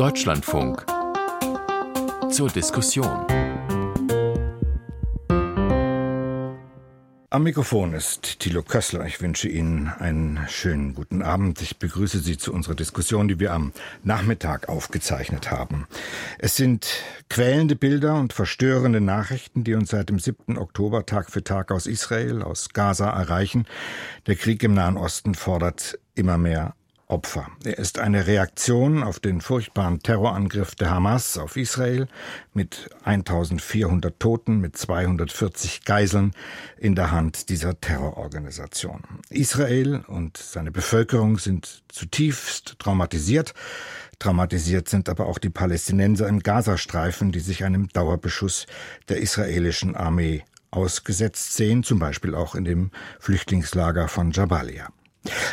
Deutschlandfunk zur Diskussion. Am Mikrofon ist Thilo Kössler. Ich wünsche Ihnen einen schönen guten Abend. Ich begrüße Sie zu unserer Diskussion, die wir am Nachmittag aufgezeichnet haben. Es sind quälende Bilder und verstörende Nachrichten, die uns seit dem 7. Oktober Tag für Tag aus Israel, aus Gaza erreichen. Der Krieg im Nahen Osten fordert immer mehr Opfer. Er ist eine Reaktion auf den furchtbaren Terrorangriff der Hamas auf Israel mit 1400 Toten, mit 240 Geiseln in der Hand dieser Terrororganisation. Israel und seine Bevölkerung sind zutiefst traumatisiert. Traumatisiert sind aber auch die Palästinenser im Gazastreifen, die sich einem Dauerbeschuss der israelischen Armee ausgesetzt sehen, zum Beispiel auch in dem Flüchtlingslager von Jabalia.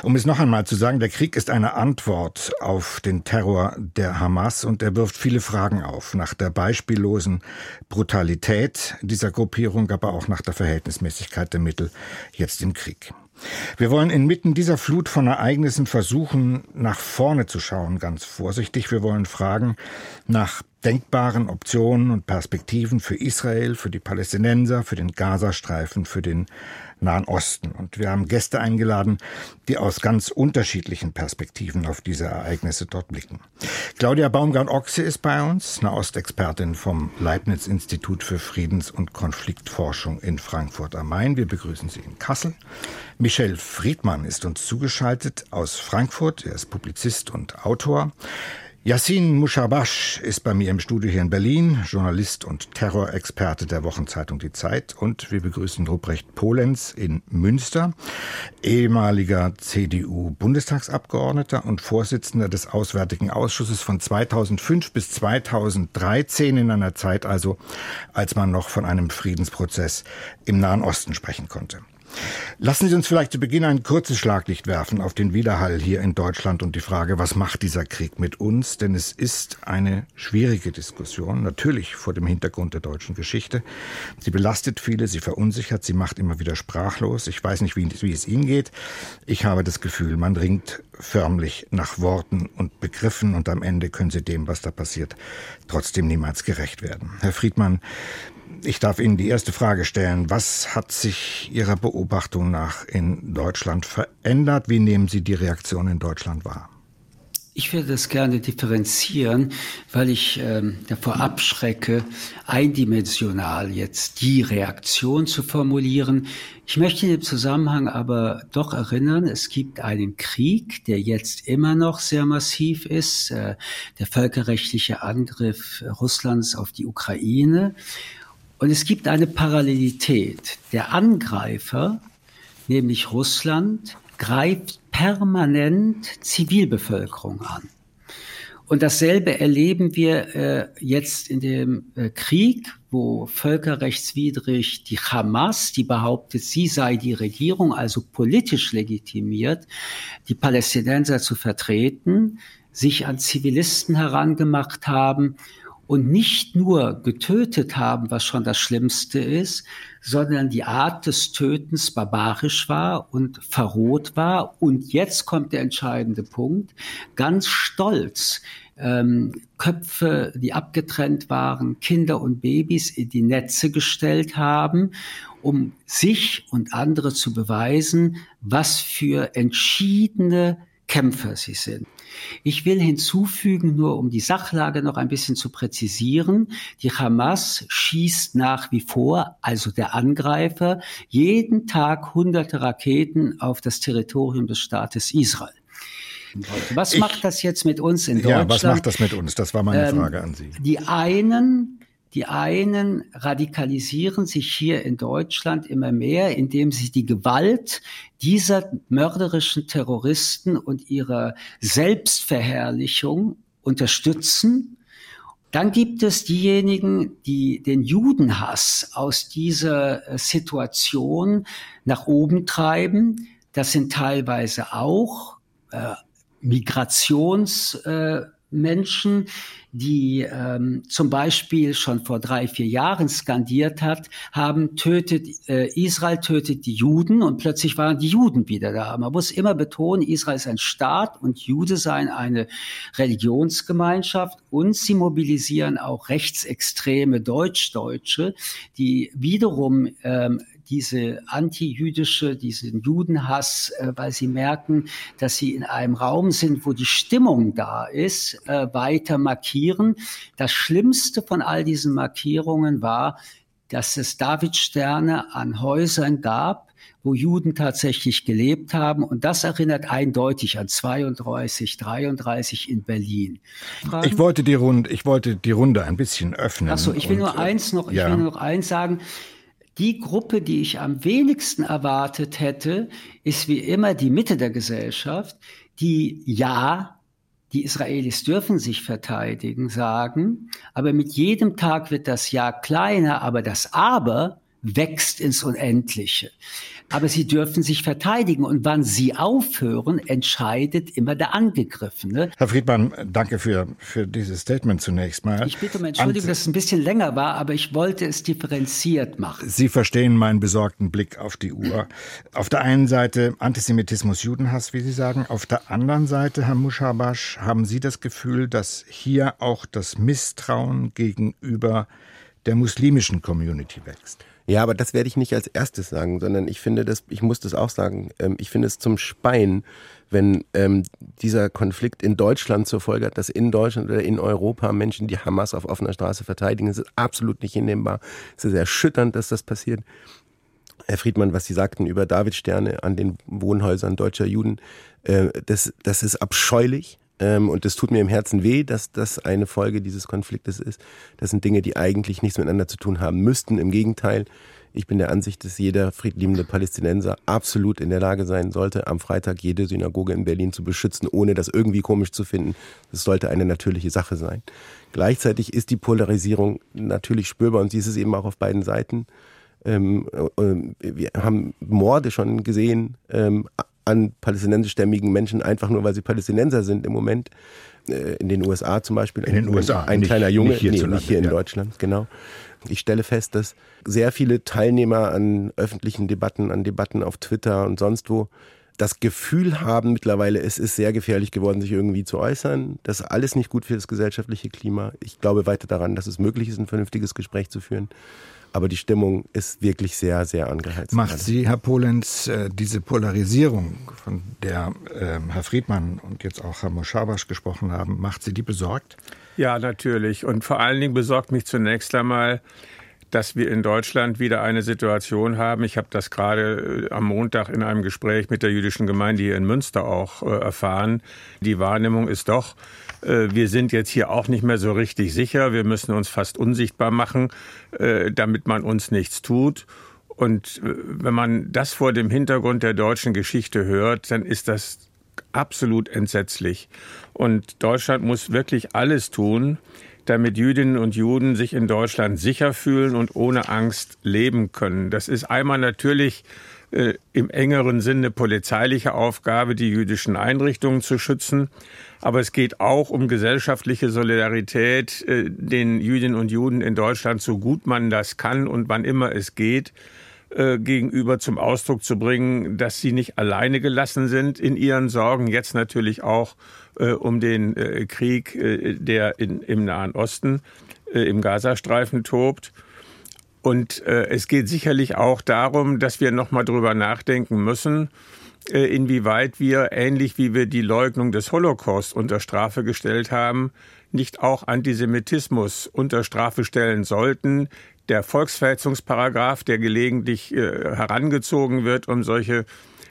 Um es noch einmal zu sagen, der Krieg ist eine Antwort auf den Terror der Hamas und er wirft viele Fragen auf, nach der beispiellosen Brutalität dieser Gruppierung, aber auch nach der Verhältnismäßigkeit der Mittel jetzt im Krieg. Wir wollen inmitten dieser Flut von Ereignissen versuchen, nach vorne zu schauen, ganz vorsichtig. Wir wollen fragen nach denkbaren Optionen und Perspektiven für Israel, für die Palästinenser, für den Gazastreifen, für den Nahen Osten. Und wir haben Gäste eingeladen, die aus ganz unterschiedlichen Perspektiven auf diese Ereignisse dort blicken. Claudia Baumgart-Ochse ist bei uns, eine Ostexpertin vom Leibniz-Institut für Friedens- und Konfliktforschung in Frankfurt am Main. Wir begrüßen Sie in Kassel. Michel Friedmann ist uns zugeschaltet aus Frankfurt. Er ist Publizist und Autor. Yassin Mushabash ist bei mir im Studio hier in Berlin, Journalist und Terrorexperte der Wochenzeitung Die Zeit. Und wir begrüßen Ruprecht Polenz in Münster, ehemaliger CDU-Bundestagsabgeordneter und Vorsitzender des Auswärtigen Ausschusses von 2005 bis 2013 in einer Zeit also, als man noch von einem Friedensprozess im Nahen Osten sprechen konnte. Lassen Sie uns vielleicht zu Beginn ein kurzes Schlaglicht werfen auf den Widerhall hier in Deutschland und die Frage, was macht dieser Krieg mit uns? Denn es ist eine schwierige Diskussion, natürlich vor dem Hintergrund der deutschen Geschichte. Sie belastet viele, sie verunsichert, sie macht immer wieder sprachlos. Ich weiß nicht, wie, wie es Ihnen geht. Ich habe das Gefühl, man ringt förmlich nach Worten und Begriffen und am Ende können Sie dem, was da passiert, trotzdem niemals gerecht werden. Herr Friedmann, ich darf Ihnen die erste Frage stellen. Was hat sich Ihrer Beobachtung nach in Deutschland verändert? Wie nehmen Sie die Reaktion in Deutschland wahr? Ich würde das gerne differenzieren, weil ich ähm, davor abschrecke, eindimensional jetzt die Reaktion zu formulieren. Ich möchte in dem Zusammenhang aber doch erinnern, es gibt einen Krieg, der jetzt immer noch sehr massiv ist, äh, der völkerrechtliche Angriff Russlands auf die Ukraine. Und es gibt eine Parallelität. Der Angreifer, nämlich Russland, greift permanent Zivilbevölkerung an. Und dasselbe erleben wir äh, jetzt in dem äh, Krieg, wo völkerrechtswidrig die Hamas, die behauptet, sie sei die Regierung, also politisch legitimiert, die Palästinenser zu vertreten, sich an Zivilisten herangemacht haben und nicht nur getötet haben, was schon das Schlimmste ist, sondern die Art des Tötens barbarisch war und verroht war. Und jetzt kommt der entscheidende Punkt, ganz stolz ähm, Köpfe, die abgetrennt waren, Kinder und Babys in die Netze gestellt haben, um sich und andere zu beweisen, was für entschiedene Kämpfer sie sind. Ich will hinzufügen, nur um die Sachlage noch ein bisschen zu präzisieren, die Hamas schießt nach wie vor, also der Angreifer, jeden Tag hunderte Raketen auf das Territorium des Staates Israel. Was ich, macht das jetzt mit uns in Deutschland? Ja, was macht das mit uns? Das war meine ähm, Frage an Sie. Die einen die einen radikalisieren sich hier in Deutschland immer mehr, indem sie die Gewalt dieser mörderischen Terroristen und ihrer Selbstverherrlichung unterstützen. Dann gibt es diejenigen, die den Judenhass aus dieser äh, Situation nach oben treiben. Das sind teilweise auch äh, Migrations- äh, Menschen, die ähm, zum Beispiel schon vor drei, vier Jahren skandiert hat, haben tötet, äh, Israel tötet die Juden und plötzlich waren die Juden wieder da. Man muss immer betonen, Israel ist ein Staat und Jude seien eine Religionsgemeinschaft und sie mobilisieren auch rechtsextreme Deutschdeutsche, die wiederum ähm, diese antijüdische, diesen Judenhass, äh, weil sie merken, dass sie in einem Raum sind, wo die Stimmung da ist, äh, weiter markieren. Das Schlimmste von all diesen Markierungen war, dass es Davidsterne an Häusern gab, wo Juden tatsächlich gelebt haben. Und das erinnert eindeutig an 32, 33 in Berlin. Fragen? Ich wollte die Runde, ich wollte die Runde ein bisschen öffnen. Ach so, ich will nur eins noch, ja. ich will nur noch eins sagen. Die Gruppe, die ich am wenigsten erwartet hätte, ist wie immer die Mitte der Gesellschaft, die ja, die Israelis dürfen sich verteidigen, sagen, aber mit jedem Tag wird das Ja kleiner, aber das Aber wächst ins Unendliche aber sie dürfen sich verteidigen. Und wann sie aufhören, entscheidet immer der Angegriffene. Herr Friedmann, danke für, für dieses Statement zunächst mal. Ich bitte um Entschuldigung, dass es ein bisschen länger war, aber ich wollte es differenziert machen. Sie verstehen meinen besorgten Blick auf die Uhr. Auf der einen Seite Antisemitismus, Judenhass, wie Sie sagen. Auf der anderen Seite, Herr Muschabasch, haben Sie das Gefühl, dass hier auch das Misstrauen gegenüber der muslimischen Community wächst? Ja, aber das werde ich nicht als erstes sagen, sondern ich finde das, ich muss das auch sagen, ähm, ich finde es zum Speien, wenn ähm, dieser Konflikt in Deutschland zur Folge hat, dass in Deutschland oder in Europa Menschen die Hamas auf offener Straße verteidigen. Es ist absolut nicht hinnehmbar. Es ist erschütternd, dass das passiert. Herr Friedmann, was Sie sagten über Davidsterne an den Wohnhäusern deutscher Juden, äh, das, das ist abscheulich. Ähm, und es tut mir im Herzen weh, dass das eine Folge dieses Konfliktes ist. Das sind Dinge, die eigentlich nichts miteinander zu tun haben müssten. Im Gegenteil, ich bin der Ansicht, dass jeder friedliebende Palästinenser absolut in der Lage sein sollte, am Freitag jede Synagoge in Berlin zu beschützen, ohne das irgendwie komisch zu finden. Das sollte eine natürliche Sache sein. Gleichzeitig ist die Polarisierung natürlich spürbar und sie ist es eben auch auf beiden Seiten. Ähm, äh, wir haben Morde schon gesehen ähm, an palästinensischstämmigen Menschen, einfach nur weil sie Palästinenser sind im Moment. Äh, in den USA zum Beispiel. In den USA. Ein nicht, kleiner Junge, nicht hier, nee, nicht hier in ja. Deutschland, genau. Ich stelle fest, dass sehr viele Teilnehmer an öffentlichen Debatten, an Debatten auf Twitter und sonst wo, das Gefühl haben mittlerweile, es ist sehr gefährlich geworden, sich irgendwie zu äußern. Das ist alles nicht gut für das gesellschaftliche Klima. Ich glaube weiter daran, dass es möglich ist, ein vernünftiges Gespräch zu führen. Aber die Stimmung ist wirklich sehr, sehr angeheizt. Macht Sie, Herr Polenz, äh, diese Polarisierung, von der ähm, Herr Friedmann und jetzt auch Herr Moschabasch gesprochen haben, macht Sie die besorgt? Ja, natürlich. Und vor allen Dingen besorgt mich zunächst einmal, dass wir in Deutschland wieder eine Situation haben. Ich habe das gerade äh, am Montag in einem Gespräch mit der jüdischen Gemeinde hier in Münster auch äh, erfahren. Die Wahrnehmung ist doch, wir sind jetzt hier auch nicht mehr so richtig sicher. Wir müssen uns fast unsichtbar machen, äh, damit man uns nichts tut. Und äh, wenn man das vor dem Hintergrund der deutschen Geschichte hört, dann ist das absolut entsetzlich. Und Deutschland muss wirklich alles tun, damit Jüdinnen und Juden sich in Deutschland sicher fühlen und ohne Angst leben können. Das ist einmal natürlich äh, im engeren Sinne polizeiliche Aufgabe, die jüdischen Einrichtungen zu schützen. Aber es geht auch um gesellschaftliche Solidarität, äh, den Jüdinnen und Juden in Deutschland, so gut man das kann und wann immer es geht, äh, gegenüber zum Ausdruck zu bringen, dass sie nicht alleine gelassen sind in ihren Sorgen. Jetzt natürlich auch um den Krieg, der im Nahen Osten, im Gazastreifen tobt. Und äh, es geht sicherlich auch darum, dass wir nochmal drüber nachdenken müssen, äh, inwieweit wir, ähnlich wie wir die Leugnung des Holocaust unter Strafe gestellt haben, nicht auch Antisemitismus unter Strafe stellen sollten. Der Volksverhetzungsparagraf, der gelegentlich äh, herangezogen wird, um solche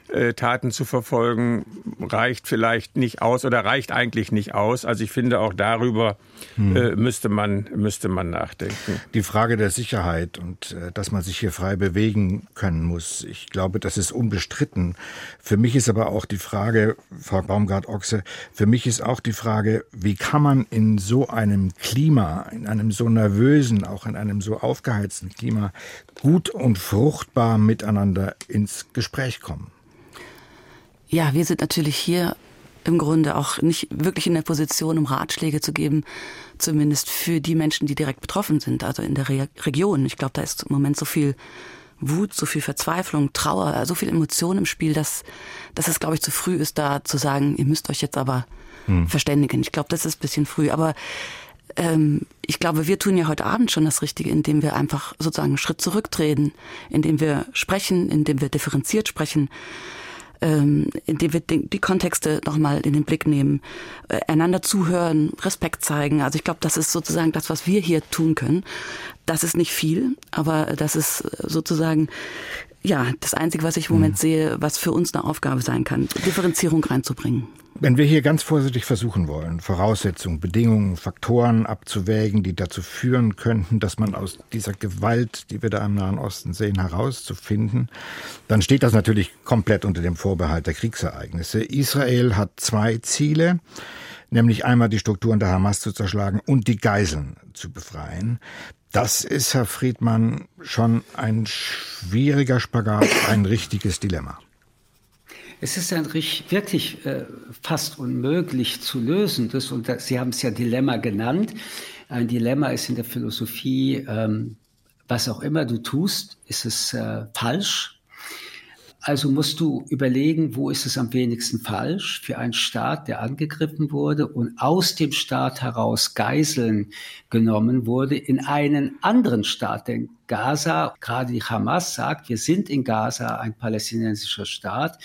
äh, Taten zu verfolgen, reicht vielleicht nicht aus oder reicht eigentlich nicht aus. Also ich finde, auch darüber hm. äh, müsste, man, müsste man nachdenken. Die Frage der Sicherheit und äh, dass man sich hier frei bewegen können muss, ich glaube, das ist unbestritten. Für mich ist aber auch die Frage, Frau Baumgart-Ochse, für mich ist auch die Frage, wie kann man in so einem Klima, in einem so nervösen, auch in einem so aufgeheizten Klima gut und fruchtbar miteinander ins Gespräch kommen? Ja, wir sind natürlich hier im Grunde auch nicht wirklich in der Position, um Ratschläge zu geben, zumindest für die Menschen, die direkt betroffen sind, also in der Re Region. Ich glaube, da ist im Moment so viel Wut, so viel Verzweiflung, Trauer, so viel Emotion im Spiel, dass, dass es, glaube ich, zu früh ist, da zu sagen, ihr müsst euch jetzt aber hm. verständigen. Ich glaube, das ist ein bisschen früh. Aber ähm, ich glaube, wir tun ja heute Abend schon das Richtige, indem wir einfach sozusagen einen Schritt zurücktreten, indem wir sprechen, indem wir differenziert sprechen, ähm, indem wir die, die Kontexte nochmal in den Blick nehmen, äh, einander zuhören, Respekt zeigen. Also ich glaube, das ist sozusagen das, was wir hier tun können. Das ist nicht viel, aber das ist sozusagen ja, das Einzige, was ich im Moment mhm. sehe, was für uns eine Aufgabe sein kann, Differenzierung reinzubringen. Wenn wir hier ganz vorsichtig versuchen wollen, Voraussetzungen, Bedingungen, Faktoren abzuwägen, die dazu führen könnten, dass man aus dieser Gewalt, die wir da im Nahen Osten sehen, herauszufinden, dann steht das natürlich komplett unter dem Vorbehalt der Kriegsereignisse. Israel hat zwei Ziele nämlich einmal die Strukturen der Hamas zu zerschlagen und die Geiseln zu befreien. Das ist, Herr Friedmann, schon ein schwieriger Spagat, ein richtiges Dilemma. Es ist ein wirklich äh, fast unmöglich zu lösen. Das, und das, Sie haben es ja Dilemma genannt. Ein Dilemma ist in der Philosophie, ähm, was auch immer du tust, ist es äh, falsch also musst du überlegen, wo ist es am wenigsten falsch für einen Staat, der angegriffen wurde und aus dem Staat heraus Geiseln genommen wurde in einen anderen Staat. Denn Gaza, gerade die Hamas sagt, wir sind in Gaza ein palästinensischer Staat,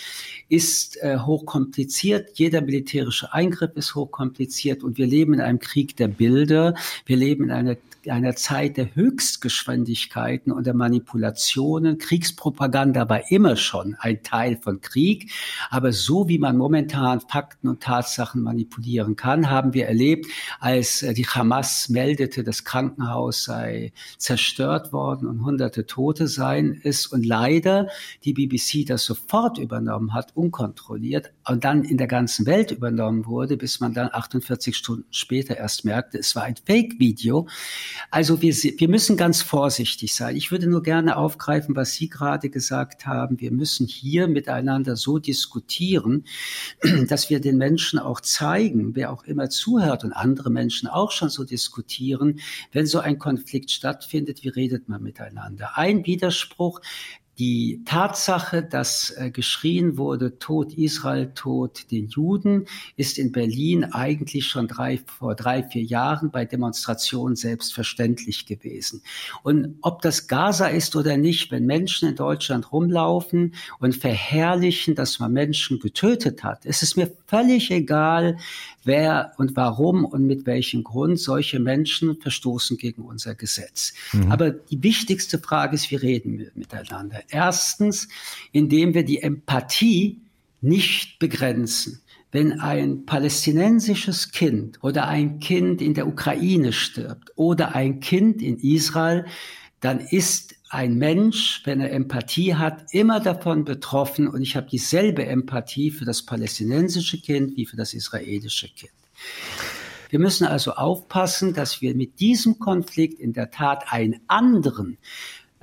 ist äh, hochkompliziert. Jeder militärische Eingriff ist hochkompliziert und wir leben in einem Krieg der Bilder. Wir leben in einer einer Zeit der Höchstgeschwindigkeiten und der Manipulationen. Kriegspropaganda war immer schon ein Teil von Krieg. Aber so wie man momentan Fakten und Tatsachen manipulieren kann, haben wir erlebt, als äh, die Hamas meldete, das Krankenhaus sei zerstört worden und hunderte Tote seien ist und leider die BBC das sofort übernommen hat, unkontrolliert und dann in der ganzen Welt übernommen wurde, bis man dann 48 Stunden später erst merkte, es war ein Fake-Video. Also wir, wir müssen ganz vorsichtig sein. Ich würde nur gerne aufgreifen, was Sie gerade gesagt haben. Wir müssen hier miteinander so diskutieren, dass wir den Menschen auch zeigen, wer auch immer zuhört und andere Menschen auch schon so diskutieren, wenn so ein Konflikt stattfindet, wie redet man miteinander? Ein Widerspruch, die Tatsache, dass äh, geschrien wurde, Tod Israel, Tod den Juden, ist in Berlin eigentlich schon drei, vor drei, vier Jahren bei Demonstrationen selbstverständlich gewesen. Und ob das Gaza ist oder nicht, wenn Menschen in Deutschland rumlaufen und verherrlichen, dass man Menschen getötet hat, ist es mir völlig egal, wer und warum und mit welchem Grund solche Menschen verstoßen gegen unser Gesetz. Mhm. Aber die wichtigste Frage ist, wie reden wir miteinander? Erstens, indem wir die Empathie nicht begrenzen. Wenn ein palästinensisches Kind oder ein Kind in der Ukraine stirbt oder ein Kind in Israel, dann ist ein Mensch, wenn er Empathie hat, immer davon betroffen und ich habe dieselbe Empathie für das palästinensische Kind wie für das israelische Kind. Wir müssen also aufpassen, dass wir mit diesem Konflikt in der Tat einen anderen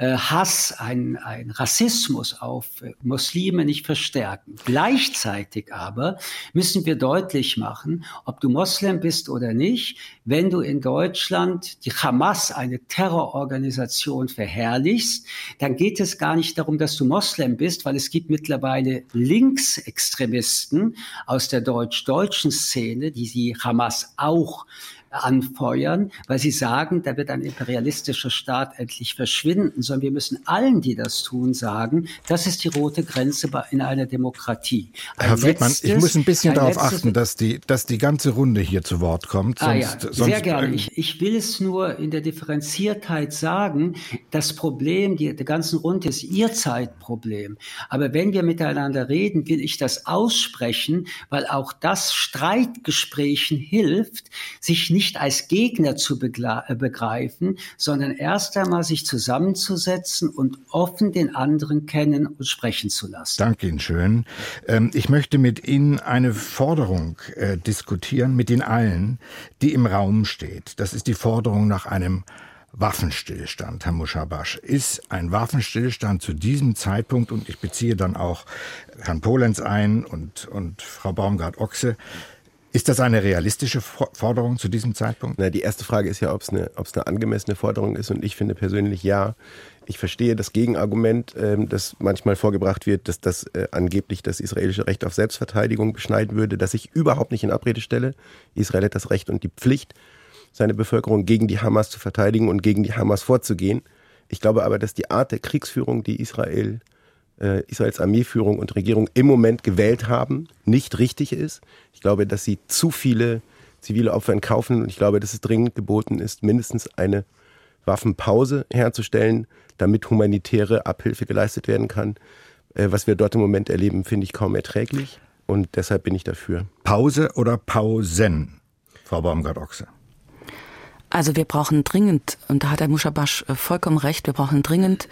Hass, ein, ein Rassismus auf äh, Muslime nicht verstärken. Gleichzeitig aber müssen wir deutlich machen, ob du Moslem bist oder nicht, wenn du in Deutschland die Hamas, eine Terrororganisation, verherrlichst, dann geht es gar nicht darum, dass du Moslem bist, weil es gibt mittlerweile Linksextremisten aus der deutsch-deutschen Szene, die die Hamas auch anfeuern, weil sie sagen, da wird ein imperialistischer Staat endlich verschwinden, sondern wir müssen allen, die das tun, sagen, das ist die rote Grenze in einer Demokratie. Ein Herr Friedmann, ich muss ein bisschen ein darauf achten, dass die, dass die ganze Runde hier zu Wort kommt. Sonst, ah ja, sehr sonst, gerne. Ich, ich will es nur in der Differenziertheit sagen, das Problem die, der ganzen Runde ist ihr Zeitproblem. Aber wenn wir miteinander reden, will ich das aussprechen, weil auch das Streitgesprächen hilft, sich nicht nicht als Gegner zu äh, begreifen, sondern erst einmal sich zusammenzusetzen und offen den anderen kennen und sprechen zu lassen. Danke Ihnen schön. Ähm, ich möchte mit Ihnen eine Forderung äh, diskutieren, mit Ihnen allen, die im Raum steht. Das ist die Forderung nach einem Waffenstillstand, Herr Muschabasch. Ist ein Waffenstillstand zu diesem Zeitpunkt, und ich beziehe dann auch Herrn Polenz ein und, und Frau Baumgart-Ochse, ist das eine realistische Forderung zu diesem Zeitpunkt? Na, die erste Frage ist ja, ob es eine, eine angemessene Forderung ist. Und ich finde persönlich ja. Ich verstehe das Gegenargument, ähm, das manchmal vorgebracht wird, dass das äh, angeblich das israelische Recht auf Selbstverteidigung beschneiden würde, das ich überhaupt nicht in Abrede stelle. Israel hat das Recht und die Pflicht, seine Bevölkerung gegen die Hamas zu verteidigen und gegen die Hamas vorzugehen. Ich glaube aber, dass die Art der Kriegsführung, die Israel, äh, Israels Armeeführung und Regierung im Moment gewählt haben, nicht richtig ist. Ich glaube, dass sie zu viele zivile Opfer entkaufen und ich glaube, dass es dringend geboten ist, mindestens eine Waffenpause herzustellen, damit humanitäre Abhilfe geleistet werden kann. Äh, was wir dort im Moment erleben, finde ich kaum erträglich und deshalb bin ich dafür. Pause oder Pausen, Frau Baumgart-Ochse? Also wir brauchen dringend, und da hat Herr Muschabasch äh, vollkommen recht, wir brauchen dringend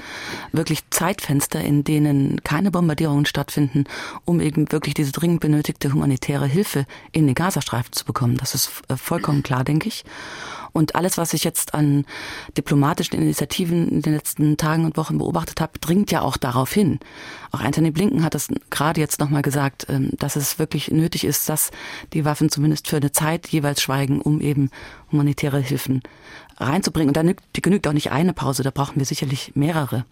wirklich Zeitfenster, in denen keine Bombardierungen stattfinden, um eben wirklich diese dringend benötigte humanitäre Hilfe in den Gazastreifen zu bekommen. Das ist äh, vollkommen klar, denke ich. Und alles, was ich jetzt an diplomatischen Initiativen in den letzten Tagen und Wochen beobachtet habe, dringt ja auch darauf hin. Auch Anthony Blinken hat es gerade jetzt nochmal gesagt, ähm, dass es wirklich nötig ist, dass die Waffen zumindest für eine Zeit jeweils schweigen, um eben humanitäre Hilfen reinzubringen. Und da genügt auch nicht eine Pause, da brauchen wir sicherlich mehrere.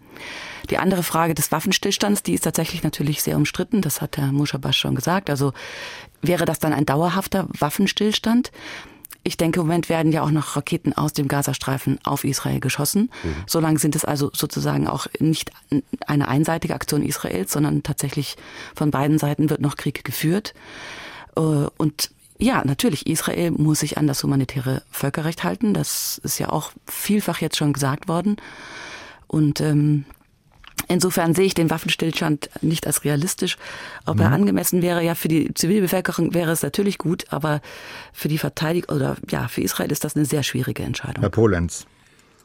Die andere Frage des Waffenstillstands, die ist tatsächlich natürlich sehr umstritten, das hat Herr Muschabash schon gesagt. Also wäre das dann ein dauerhafter Waffenstillstand? Ich denke, im Moment werden ja auch noch Raketen aus dem Gazastreifen auf Israel geschossen. Mhm. Solange sind es also sozusagen auch nicht eine einseitige Aktion Israels, sondern tatsächlich von beiden Seiten wird noch Krieg geführt. Äh, und ja, natürlich, Israel muss sich an das humanitäre Völkerrecht halten. Das ist ja auch vielfach jetzt schon gesagt worden. Und ähm, Insofern sehe ich den Waffenstillstand nicht als realistisch. Ob er mhm. angemessen wäre, ja, für die Zivilbevölkerung wäre es natürlich gut, aber für die Verteidigung oder ja, für Israel ist das eine sehr schwierige Entscheidung. Herr Polenz.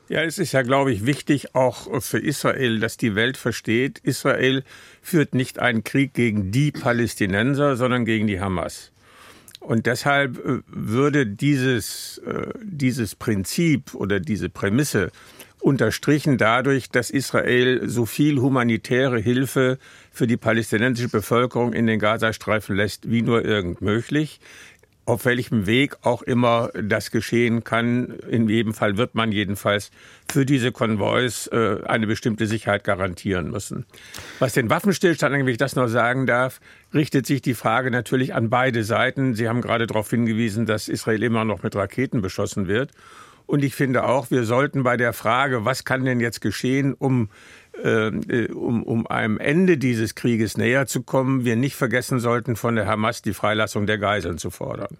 Ja, es ist ja, glaube ich, wichtig auch für Israel, dass die Welt versteht, Israel führt nicht einen Krieg gegen die Palästinenser, sondern gegen die Hamas. Und deshalb äh, würde dieses, äh, dieses Prinzip oder diese Prämisse unterstrichen dadurch, dass Israel so viel humanitäre Hilfe für die palästinensische Bevölkerung in den Gazastreifen lässt, wie nur irgend möglich. Auf welchem Weg auch immer das geschehen kann, in jedem Fall wird man jedenfalls für diese Konvois äh, eine bestimmte Sicherheit garantieren müssen. Was den Waffenstillstand, wenn ich das noch sagen darf, richtet sich die Frage natürlich an beide Seiten. Sie haben gerade darauf hingewiesen, dass Israel immer noch mit Raketen beschossen wird. Und ich finde auch, wir sollten bei der Frage, was kann denn jetzt geschehen, um, äh, um, um einem Ende dieses Krieges näher zu kommen, wir nicht vergessen sollten, von der Hamas die Freilassung der Geiseln zu fordern.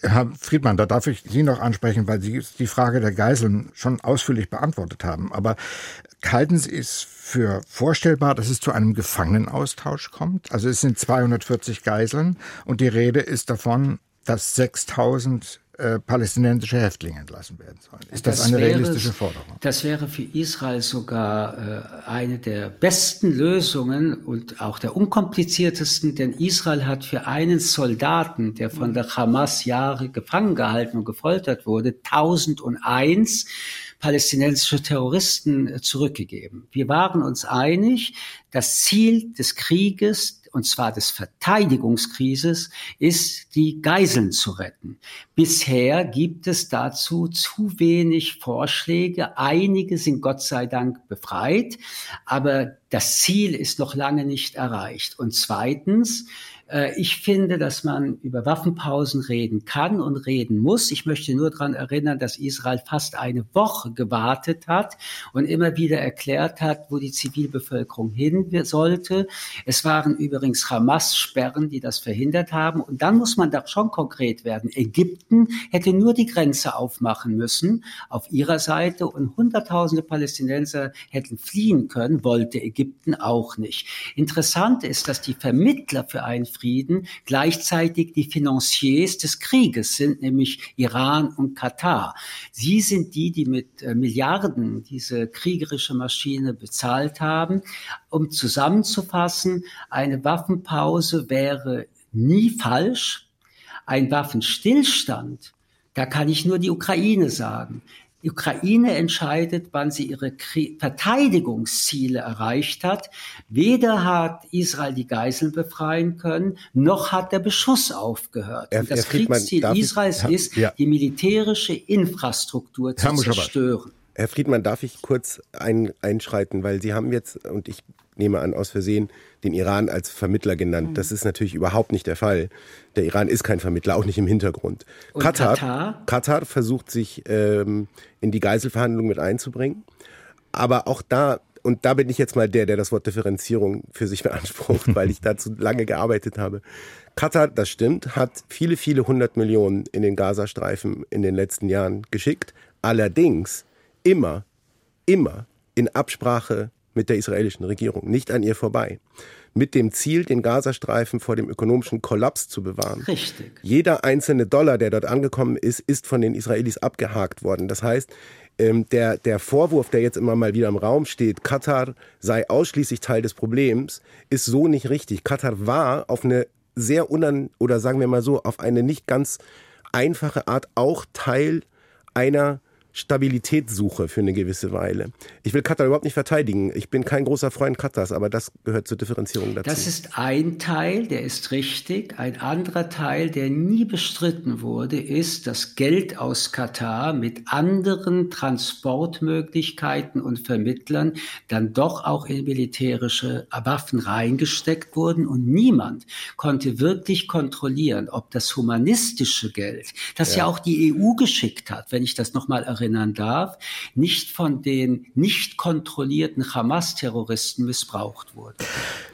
Herr Friedmann, da darf ich Sie noch ansprechen, weil Sie die Frage der Geiseln schon ausführlich beantwortet haben. Aber halten Sie es für vorstellbar, dass es zu einem Gefangenenaustausch kommt? Also es sind 240 Geiseln und die Rede ist davon, dass 6000 äh, palästinensische Häftlinge entlassen werden sollen. Ist das, das eine wäre, realistische Forderung? Das wäre für Israel sogar äh, eine der besten Lösungen und auch der unkompliziertesten, denn Israel hat für einen Soldaten, der von der Hamas Jahre gefangen gehalten und gefoltert wurde, 1001 palästinensische Terroristen äh, zurückgegeben. Wir waren uns einig, das Ziel des Krieges, und zwar des Verteidigungskrises, ist, die Geiseln zu retten. Bisher gibt es dazu zu wenig Vorschläge. Einige sind Gott sei Dank befreit, aber das Ziel ist noch lange nicht erreicht. Und zweitens, ich finde, dass man über Waffenpausen reden kann und reden muss. Ich möchte nur daran erinnern, dass Israel fast eine Woche gewartet hat und immer wieder erklärt hat, wo die Zivilbevölkerung hin sollte. Es waren übrigens Hamas-Sperren, die das verhindert haben. Und dann muss man da schon konkret werden. Ägypten hätte nur die Grenze aufmachen müssen auf ihrer Seite und Hunderttausende Palästinenser hätten fliehen können, wollte Ägypten auch nicht. Interessant ist, dass die Vermittler für einen Frieden gleichzeitig die Financiers des Krieges sind, nämlich Iran und Katar. Sie sind die, die mit äh, Milliarden diese kriegerische Maschine bezahlt haben. Um zusammenzufassen, eine Waffenpause wäre nie falsch. Ein Waffenstillstand, da kann ich nur die Ukraine sagen, Die Ukraine entscheidet, wann sie ihre Verteidigungsziele erreicht hat. Weder hat Israel die Geiseln befreien können, noch hat der Beschuss aufgehört. Er, das Kriegsziel Israels ich, ist, ja. die militärische Infrastruktur zu zerstören. Herr Friedmann, darf ich kurz ein, einschreiten, weil Sie haben jetzt, und ich nehme an, aus Versehen, den Iran als Vermittler genannt. Mhm. Das ist natürlich überhaupt nicht der Fall. Der Iran ist kein Vermittler, auch nicht im Hintergrund. Und Katar, Katar? Katar versucht sich ähm, in die Geiselverhandlungen mit einzubringen. Aber auch da, und da bin ich jetzt mal der, der das Wort Differenzierung für sich beansprucht, weil ich dazu lange gearbeitet habe. Katar, das stimmt, hat viele, viele hundert Millionen in den Gazastreifen in den letzten Jahren geschickt. Allerdings immer, immer in Absprache mit der israelischen Regierung, nicht an ihr vorbei. Mit dem Ziel, den Gazastreifen vor dem ökonomischen Kollaps zu bewahren. Richtig. Jeder einzelne Dollar, der dort angekommen ist, ist von den Israelis abgehakt worden. Das heißt, ähm, der, der Vorwurf, der jetzt immer mal wieder im Raum steht, Katar sei ausschließlich Teil des Problems, ist so nicht richtig. Katar war auf eine sehr unan oder sagen wir mal so, auf eine nicht ganz einfache Art auch Teil einer Stabilitätssuche für eine gewisse Weile. Ich will Katar überhaupt nicht verteidigen. Ich bin kein großer Freund Katars, aber das gehört zur Differenzierung dazu. Das ist ein Teil, der ist richtig. Ein anderer Teil, der nie bestritten wurde, ist, dass Geld aus Katar mit anderen Transportmöglichkeiten und Vermittlern dann doch auch in militärische Waffen reingesteckt wurden und niemand konnte wirklich kontrollieren, ob das humanistische Geld, das ja, ja auch die EU geschickt hat, wenn ich das nochmal erinnern darf, nicht von den nicht kontrollierten Hamas-Terroristen missbraucht wurde.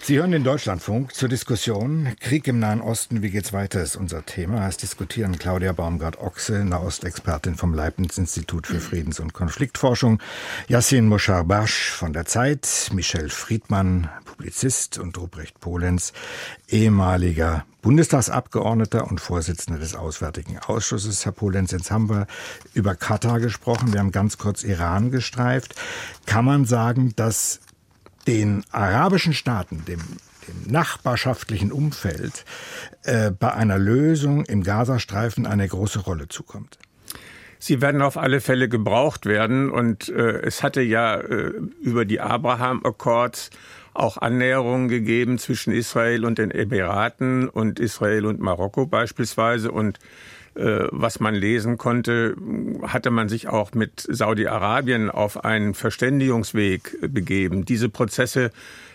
Sie hören den Deutschlandfunk zur Diskussion. Krieg im Nahen Osten, wie geht's weiter, ist unser Thema. Es diskutieren Claudia Baumgart-Ochse, Nahostexpertin vom Leibniz-Institut für Friedens- und Konfliktforschung, Yassin Mosharbash von der Zeit, Michel Friedmann, Publizist und Ruprecht Polenz, ehemaliger Bundestagsabgeordneter und Vorsitzender des Auswärtigen Ausschusses. Herr Polenz, jetzt haben wir über Katar gesprochen, wir haben ganz kurz Iran gestreift. Kann man sagen, dass den arabischen Staaten, dem, dem nachbarschaftlichen Umfeld, äh, bei einer Lösung im Gazastreifen eine große Rolle zukommt? Sie werden auf alle Fälle gebraucht werden. Und äh, es hatte ja äh, über die Abraham Accords auch Annäherungen gegeben zwischen Israel und den Emiraten und Israel und Marokko beispielsweise. Und äh, was man lesen konnte, hatte man sich auch mit Saudi-Arabien auf einen Verständigungsweg begeben. Diese Prozesse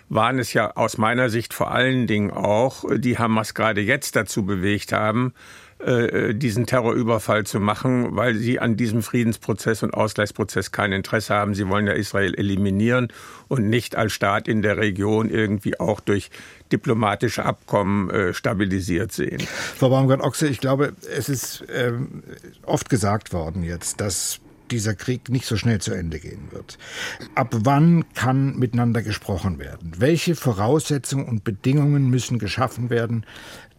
waren es ja aus meiner Sicht vor allen Dingen auch, die Hamas gerade jetzt dazu bewegt haben, äh, diesen Terrorüberfall zu machen, weil sie an diesem Friedensprozess und Ausgleichsprozess kein Interesse haben. Sie wollen ja Israel eliminieren und nicht als Staat in der Region irgendwie auch durch diplomatische Abkommen äh, stabilisiert sehen. Frau Baumgart-Ochse, ich glaube, es ist ähm, oft gesagt worden jetzt, dass dieser Krieg nicht so schnell zu Ende gehen wird. Ab wann kann miteinander gesprochen werden? Welche Voraussetzungen und Bedingungen müssen geschaffen werden,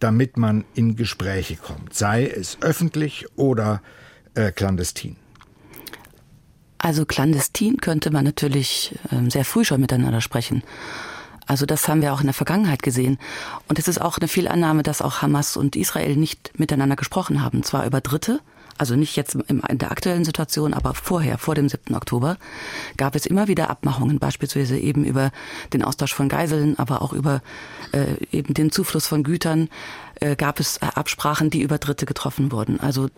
damit man in Gespräche kommt? Sei es öffentlich oder äh, clandestin? Also clandestin könnte man natürlich äh, sehr früh schon miteinander sprechen. Also das haben wir auch in der Vergangenheit gesehen. Und es ist auch eine Fehlannahme, dass auch Hamas und Israel nicht miteinander gesprochen haben. Zwar über Dritte, also nicht jetzt in der aktuellen Situation, aber vorher, vor dem 7. Oktober, gab es immer wieder Abmachungen, beispielsweise eben über den Austausch von Geiseln, aber auch über äh, eben den Zufluss von Gütern, äh, gab es Absprachen, die über Dritte getroffen wurden. Also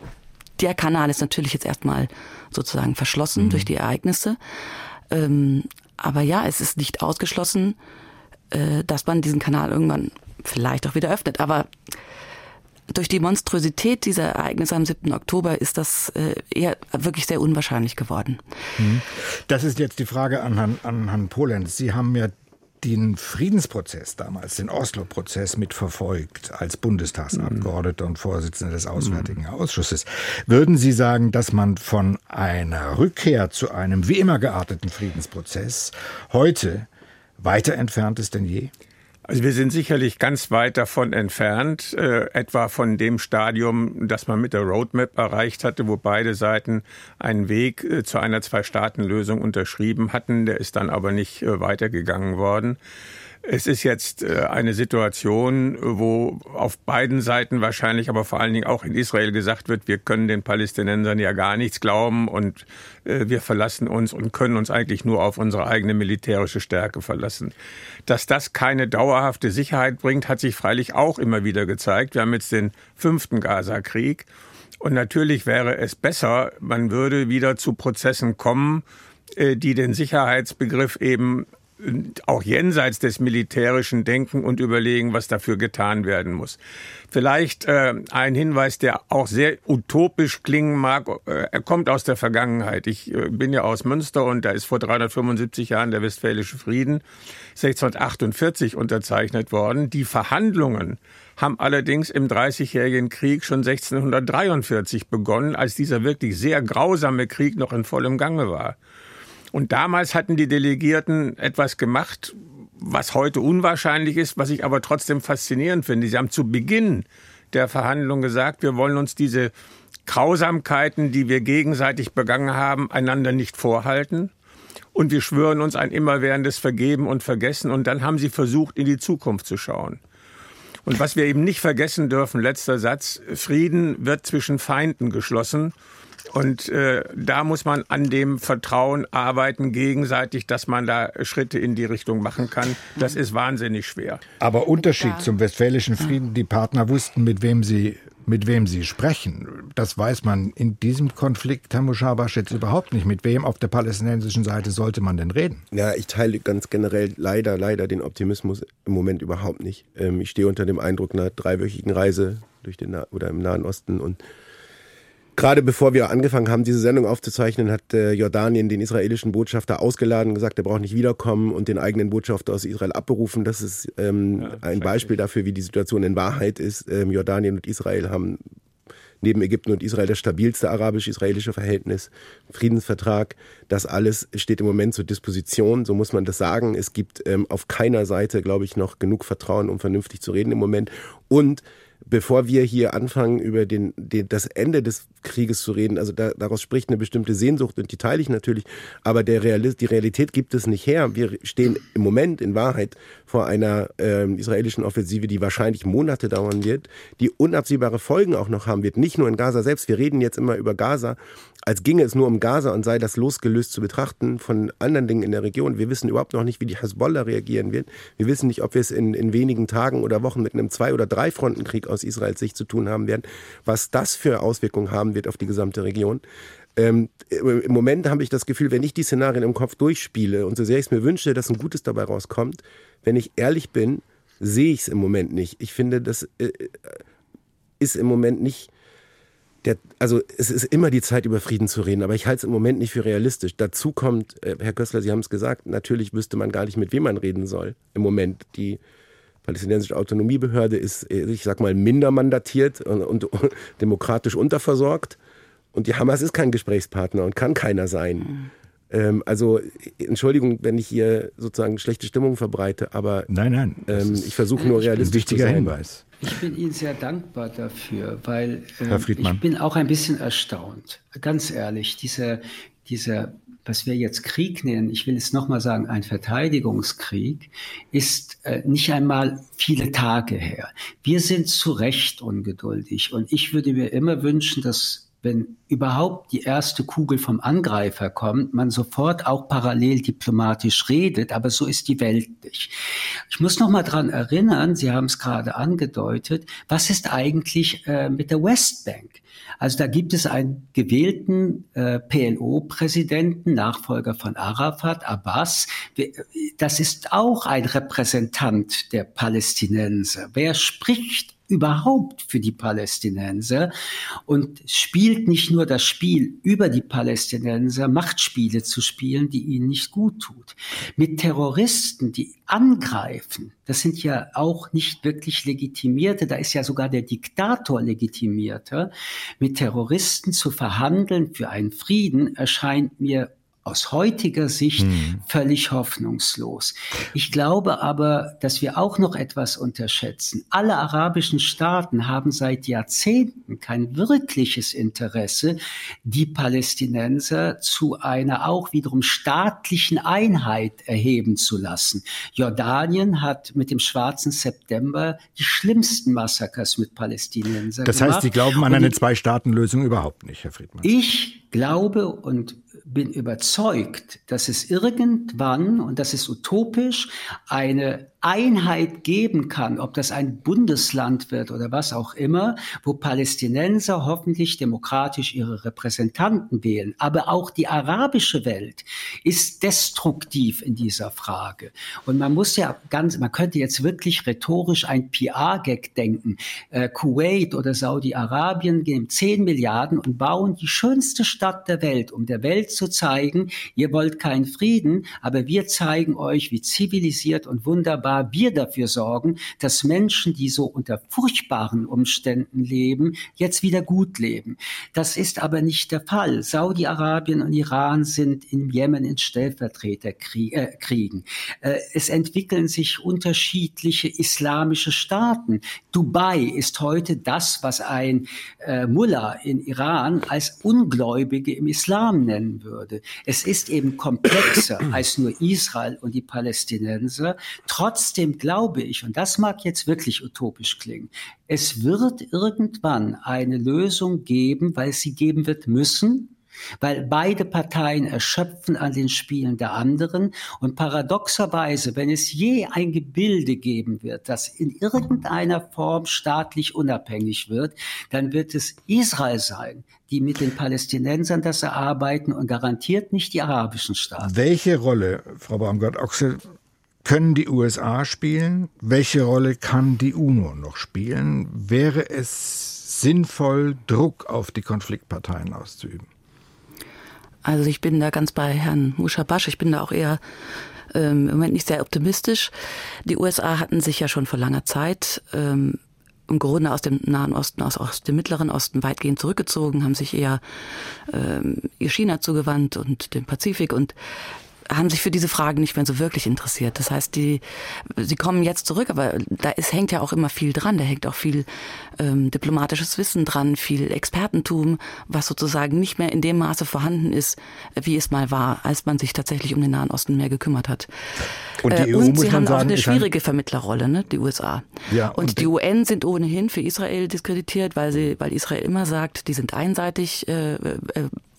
der Kanal ist natürlich jetzt erstmal sozusagen verschlossen mhm. durch die Ereignisse. Ähm, aber ja, es ist nicht ausgeschlossen, äh, dass man diesen Kanal irgendwann vielleicht auch wieder öffnet. Aber durch die Monstrosität dieser Ereignisse am 7. Oktober ist das äh, eher wirklich sehr unwahrscheinlich geworden. Mhm. Das ist jetzt die Frage an Herrn, an Herrn Polenz. Sie haben ja den Friedensprozess damals, den Oslo-Prozess mitverfolgt als Bundestagsabgeordneter und Vorsitzender des Auswärtigen Ausschusses. Würden Sie sagen, dass man von einer Rückkehr zu einem wie immer gearteten Friedensprozess heute weiter entfernt ist denn je? Also wir sind sicherlich ganz weit davon entfernt, äh, etwa von dem Stadium, das man mit der Roadmap erreicht hatte, wo beide Seiten einen Weg äh, zu einer Zwei-Staaten-Lösung unterschrieben hatten. Der ist dann aber nicht äh, weitergegangen worden. Es ist jetzt äh, eine Situation, wo auf beiden Seiten wahrscheinlich, aber vor allen Dingen auch in Israel gesagt wird, wir können den Palästinensern ja gar nichts glauben und äh, wir verlassen uns und können uns eigentlich nur auf unsere eigene militärische Stärke verlassen. Dass das keine dauerhafte Sicherheit bringt, hat sich freilich auch immer wieder gezeigt. Wir haben jetzt den fünften Gaza-Krieg. Und natürlich wäre es besser, man würde wieder zu Prozessen kommen, äh, die den Sicherheitsbegriff eben auch jenseits des militärischen denken und überlegen, was dafür getan werden muss. Vielleicht äh, ein Hinweis, der auch sehr utopisch klingen mag. Äh, er kommt aus der Vergangenheit. Ich äh, bin ja aus Münster und da ist vor 375 Jahren der Westfälische Frieden 1648 unterzeichnet worden. Die Verhandlungen haben allerdings im Dreißigjährigen Krieg schon 1643 begonnen, als dieser wirklich sehr grausame Krieg noch in vollem Gange war. Und damals hatten die Delegierten etwas gemacht, was heute unwahrscheinlich ist, was ich aber trotzdem faszinierend finde. Sie haben zu Beginn der Verhandlung gesagt, wir wollen uns diese Grausamkeiten, die wir gegenseitig begangen haben, einander nicht vorhalten. Und wir schwören uns ein immerwährendes Vergeben und Vergessen. Und dann haben sie versucht, in die Zukunft zu schauen. Und was wir eben nicht vergessen dürfen, letzter Satz, Frieden wird zwischen Feinden geschlossen. Und äh, da muss man an dem Vertrauen arbeiten, gegenseitig, dass man da Schritte in die Richtung machen kann. Das ist wahnsinnig schwer. Aber Unterschied ja. zum Westfälischen Frieden, die Partner wussten, mit wem sie mit wem sie sprechen. Das weiß man in diesem Konflikt, Herr Mushabash, jetzt überhaupt nicht. Mit wem auf der palästinensischen Seite sollte man denn reden? Ja, ich teile ganz generell leider, leider den Optimismus im Moment überhaupt nicht. Ähm, ich stehe unter dem Eindruck einer dreiwöchigen Reise durch den oder im Nahen Osten und Gerade bevor wir angefangen haben, diese Sendung aufzuzeichnen, hat äh, Jordanien den israelischen Botschafter ausgeladen, gesagt, er braucht nicht wiederkommen und den eigenen Botschafter aus Israel abberufen. Das ist ähm, ja, ein Beispiel dafür, wie die Situation in Wahrheit ist. Ähm, Jordanien und Israel haben neben Ägypten und Israel das stabilste arabisch-israelische Verhältnis, Friedensvertrag. Das alles steht im Moment zur Disposition, so muss man das sagen. Es gibt ähm, auf keiner Seite, glaube ich, noch genug Vertrauen, um vernünftig zu reden im Moment. Und bevor wir hier anfangen, über den, den, das Ende des Krieges zu reden, also da, daraus spricht eine bestimmte Sehnsucht und die teile ich natürlich, aber der Realist, die Realität gibt es nicht her. Wir stehen im Moment in Wahrheit vor einer äh, israelischen Offensive, die wahrscheinlich Monate dauern wird, die unabsehbare Folgen auch noch haben wird, nicht nur in Gaza selbst. Wir reden jetzt immer über Gaza, als ginge es nur um Gaza und sei das losgelöst zu betrachten von anderen Dingen in der Region. Wir wissen überhaupt noch nicht, wie die Hezbollah reagieren wird. Wir wissen nicht, ob wir es in, in wenigen Tagen oder Wochen mit einem Zwei- oder Drei-Frontenkrieg aus Israels Sicht zu tun haben werden, was das für Auswirkungen haben wird auf die gesamte Region. Ähm, Im Moment habe ich das Gefühl, wenn ich die Szenarien im Kopf durchspiele und so sehr ich es mir wünsche, dass ein Gutes dabei rauskommt, wenn ich ehrlich bin, sehe ich es im Moment nicht. Ich finde, das äh, äh ist im Moment nicht der, also es ist immer die Zeit, über Frieden zu reden, aber ich halte es im Moment nicht für realistisch. Dazu kommt, äh, Herr Kössler, Sie haben es gesagt, natürlich wüsste man gar nicht, mit wem man reden soll im Moment. Die palästinensische Autonomiebehörde ist, äh, ich sag mal, minder mandatiert und, und, und demokratisch unterversorgt. Und die Hamas ist kein Gesprächspartner und kann keiner sein. Ähm, also Entschuldigung, wenn ich hier sozusagen schlechte Stimmung verbreite, aber nein, nein, ähm, ich versuche nur realistisch zu sein. Hinweis. Ich bin Ihnen sehr dankbar dafür, weil äh, ich bin auch ein bisschen erstaunt. Ganz ehrlich, dieser, dieser, was wir jetzt Krieg nennen, ich will es nochmal sagen, ein Verteidigungskrieg, ist äh, nicht einmal viele Tage her. Wir sind zu Recht ungeduldig und ich würde mir immer wünschen, dass wenn überhaupt die erste Kugel vom Angreifer kommt, man sofort auch parallel diplomatisch redet, aber so ist die Welt nicht. Ich muss noch mal dran erinnern, Sie haben es gerade angedeutet, was ist eigentlich äh, mit der Westbank? Also da gibt es einen gewählten äh, PLO-Präsidenten, Nachfolger von Arafat, Abbas. Das ist auch ein Repräsentant der Palästinenser. Wer spricht überhaupt für die Palästinenser und spielt nicht nur das Spiel über die Palästinenser, Machtspiele zu spielen, die ihnen nicht gut tut. Mit Terroristen, die angreifen, das sind ja auch nicht wirklich legitimierte, da ist ja sogar der Diktator legitimierter, mit Terroristen zu verhandeln für einen Frieden erscheint mir aus heutiger Sicht hm. völlig hoffnungslos. Ich glaube aber, dass wir auch noch etwas unterschätzen. Alle arabischen Staaten haben seit Jahrzehnten kein wirkliches Interesse, die Palästinenser zu einer auch wiederum staatlichen Einheit erheben zu lassen. Jordanien hat mit dem schwarzen September die schlimmsten Massakers mit Palästinensern das heißt, Sie glauben an eine Zwei-Staaten-Lösung überhaupt nicht, Herr Friedmann? Ich glaube und bin überzeugt, dass es irgendwann, und das ist utopisch, eine Einheit geben kann, ob das ein Bundesland wird oder was auch immer, wo Palästinenser hoffentlich demokratisch ihre Repräsentanten wählen. Aber auch die arabische Welt ist destruktiv in dieser Frage. Und man muss ja ganz, man könnte jetzt wirklich rhetorisch ein PR-Gag denken. Äh, Kuwait oder Saudi-Arabien geben 10 Milliarden und bauen die schönste Stadt der Welt, um der Welt zu zeigen, ihr wollt keinen Frieden, aber wir zeigen euch, wie zivilisiert und wunderbar sogar wir dafür sorgen, dass Menschen, die so unter furchtbaren Umständen leben, jetzt wieder gut leben. Das ist aber nicht der Fall. Saudi-Arabien und Iran sind im Jemen in Stellvertreterkriegen. Äh, äh, es entwickeln sich unterschiedliche islamische Staaten. Dubai ist heute das, was ein äh, Mullah in Iran als Ungläubige im Islam nennen würde. Es ist eben komplexer als nur Israel und die Palästinenser. Trotz Trotzdem glaube ich, und das mag jetzt wirklich utopisch klingen, es wird irgendwann eine Lösung geben, weil es sie geben wird müssen, weil beide Parteien erschöpfen an den Spielen der anderen. Und paradoxerweise, wenn es je ein Gebilde geben wird, das in irgendeiner Form staatlich unabhängig wird, dann wird es Israel sein, die mit den Palästinensern das erarbeiten und garantiert nicht die arabischen Staaten. Welche Rolle, Frau Baumgart-Ochsel, können die USA spielen? Welche Rolle kann die UNO noch spielen? Wäre es sinnvoll, Druck auf die Konfliktparteien auszuüben? Also ich bin da ganz bei Herrn Mushabash. Ich bin da auch eher ähm, im Moment nicht sehr optimistisch. Die USA hatten sich ja schon vor langer Zeit ähm, im Grunde aus dem Nahen Osten, aus, aus dem Mittleren Osten weitgehend zurückgezogen, haben sich eher ähm, China zugewandt und dem Pazifik und haben sich für diese Fragen nicht mehr so wirklich interessiert. Das heißt, die, sie kommen jetzt zurück, aber da ist, hängt ja auch immer viel dran. Da hängt auch viel ähm, diplomatisches Wissen dran, viel Expertentum, was sozusagen nicht mehr in dem Maße vorhanden ist, wie es mal war, als man sich tatsächlich um den Nahen Osten mehr gekümmert hat. Und, die äh, EU, und sie haben sagen, auch eine schwierige Vermittlerrolle, ne, die USA. Ja, und, und die UN sind ohnehin für Israel diskreditiert, weil sie, weil Israel immer sagt, die sind einseitig äh, äh,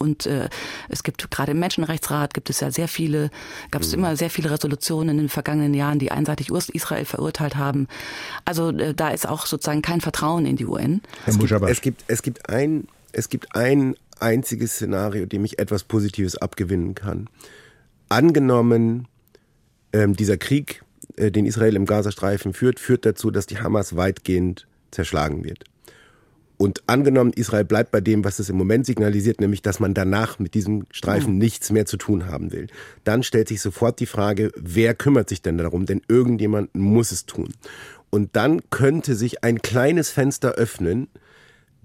und äh, es gibt gerade im Menschenrechtsrat gibt es ja sehr viele, gab es mhm. immer sehr viele Resolutionen in den vergangenen Jahren, die einseitig Israel verurteilt haben. Also äh, da ist auch sozusagen kein Vertrauen in die UN. Es gibt, es gibt, es gibt ein, es gibt ein einziges Szenario, dem ich etwas Positives abgewinnen kann. Angenommen, ähm, dieser Krieg, äh, den Israel im Gazastreifen führt, führt dazu, dass die Hamas weitgehend zerschlagen wird. Und angenommen, Israel bleibt bei dem, was es im Moment signalisiert, nämlich, dass man danach mit diesem Streifen nichts mehr zu tun haben will. Dann stellt sich sofort die Frage, wer kümmert sich denn darum? Denn irgendjemand muss es tun. Und dann könnte sich ein kleines Fenster öffnen,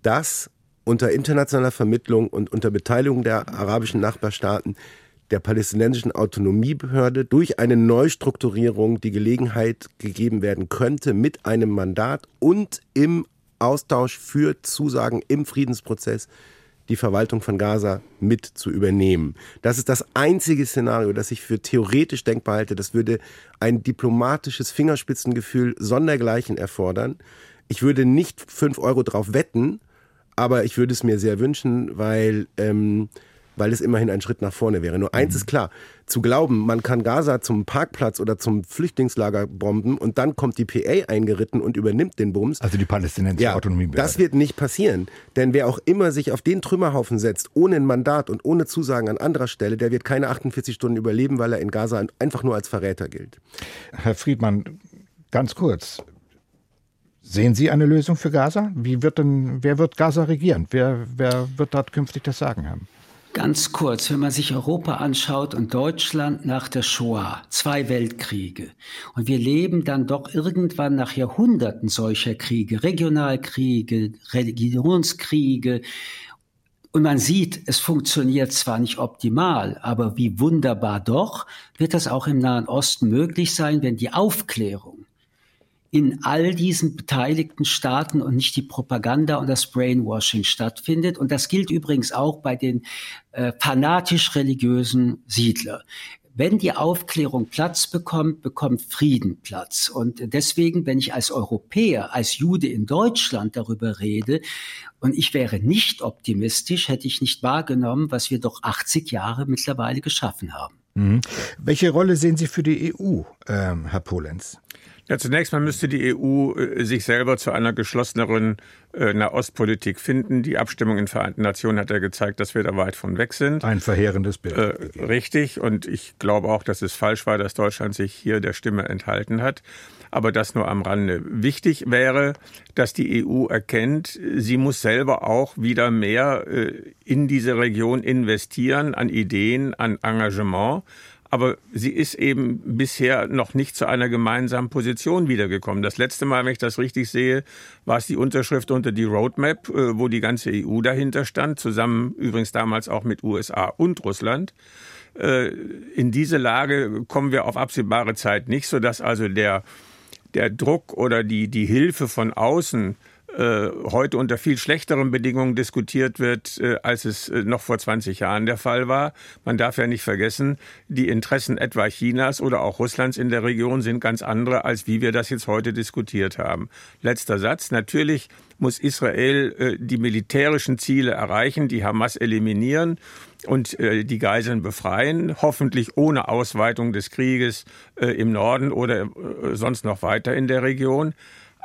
das unter internationaler Vermittlung und unter Beteiligung der arabischen Nachbarstaaten der palästinensischen Autonomiebehörde durch eine Neustrukturierung die Gelegenheit gegeben werden könnte, mit einem Mandat und im Austausch für Zusagen im Friedensprozess die Verwaltung von Gaza mit zu übernehmen. Das ist das einzige Szenario, das ich für theoretisch denkbar halte. Das würde ein diplomatisches Fingerspitzengefühl sondergleichen erfordern. Ich würde nicht fünf Euro drauf wetten, aber ich würde es mir sehr wünschen, weil ähm, weil es immerhin ein Schritt nach vorne wäre. Nur eins mhm. ist klar, zu glauben, man kann Gaza zum Parkplatz oder zum Flüchtlingslager bomben und dann kommt die PA eingeritten und übernimmt den Bums. Also die palästinensische ja, Autonomiebehörde. Das wird nicht passieren, denn wer auch immer sich auf den Trümmerhaufen setzt, ohne ein Mandat und ohne Zusagen an anderer Stelle, der wird keine 48 Stunden überleben, weil er in Gaza einfach nur als Verräter gilt. Herr Friedmann, ganz kurz. Sehen Sie eine Lösung für Gaza? Wie wird denn, wer wird Gaza regieren? Wer, wer wird dort künftig das Sagen haben? Ganz kurz, wenn man sich Europa anschaut und Deutschland nach der Shoah, zwei Weltkriege, und wir leben dann doch irgendwann nach Jahrhunderten solcher Kriege, Regionalkriege, Religionskriege, Und man sieht, es funktioniert zwar nicht optimal, aber wie wunderbar doch, wird das auch im Nahen Osten möglich sein, wenn die Aufklärung in all diesen beteiligten Staaten und nicht die Propaganda und das Brainwashing stattfindet. Und das gilt übrigens auch bei den äh, fanatisch religiösen Siedler. Wenn die Aufklärung Platz bekommt, bekommt Frieden Platz. Und deswegen, wenn ich als Europäer, als Jude in Deutschland darüber rede, und ich wäre nicht optimistisch, hätte ich nicht wahrgenommen, was wir doch 80 Jahre mittlerweile geschaffen haben. Mhm. Welche Rolle sehen Sie für die EU, ähm, Herr Polenz? Ja, zunächst mal müsste die EU äh, sich selber zu einer geschlosseneren äh, Nahostpolitik finden. Die Abstimmung in Vereinten Nationen hat ja gezeigt, dass wir da weit von weg sind. Ein verheerendes Bild. Äh, richtig. Und ich glaube auch, dass es falsch war, dass Deutschland sich hier der Stimme enthalten hat. Aber das nur am Rande. Wichtig wäre, dass die EU erkennt, sie muss selber auch wieder mehr äh, in diese Region investieren, an Ideen, an Engagement aber sie ist eben bisher noch nicht zu einer gemeinsamen Position wiedergekommen. Das letzte Mal, wenn ich das richtig sehe, war es die Unterschrift unter die Roadmap, äh, wo die ganze EU dahinter stand, zusammen übrigens damals auch mit USA und Russland. Äh, in diese Lage kommen wir auf absehbare Zeit nicht, sodass also der, der Druck oder die, die Hilfe von außen äh, heute unter viel schlechteren Bedingungen diskutiert wird, äh, als es äh, noch vor 20 Jahren der Fall war. Man darf ja nicht vergessen, die Interessen etwa Chinas oder auch Russlands in der Region sind ganz andere, als wie wir das jetzt heute diskutiert haben. Letzter Satz. Natürlich muss Israel die militärischen Ziele erreichen, die Hamas eliminieren und die Geiseln befreien, hoffentlich ohne Ausweitung des Krieges im Norden oder sonst noch weiter in der Region.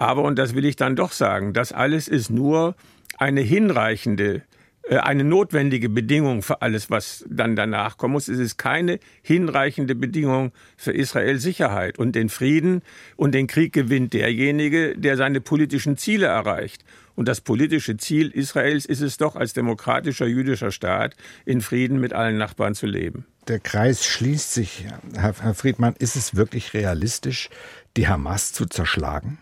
Aber, und das will ich dann doch sagen, das alles ist nur eine hinreichende, äh, eine notwendige Bedingung für alles, was dann danach kommen muss. Es ist keine hinreichende Bedingung für Israels Sicherheit und den Frieden und den Krieg gewinnt derjenige, der seine politischen Ziele erreicht. Und das politische Ziel Israels ist es doch, als demokratischer jüdischer Staat in Frieden mit allen Nachbarn zu leben. Der Kreis schließt sich. Herr Friedmann, ist es wirklich realistisch, die Hamas zu zerschlagen?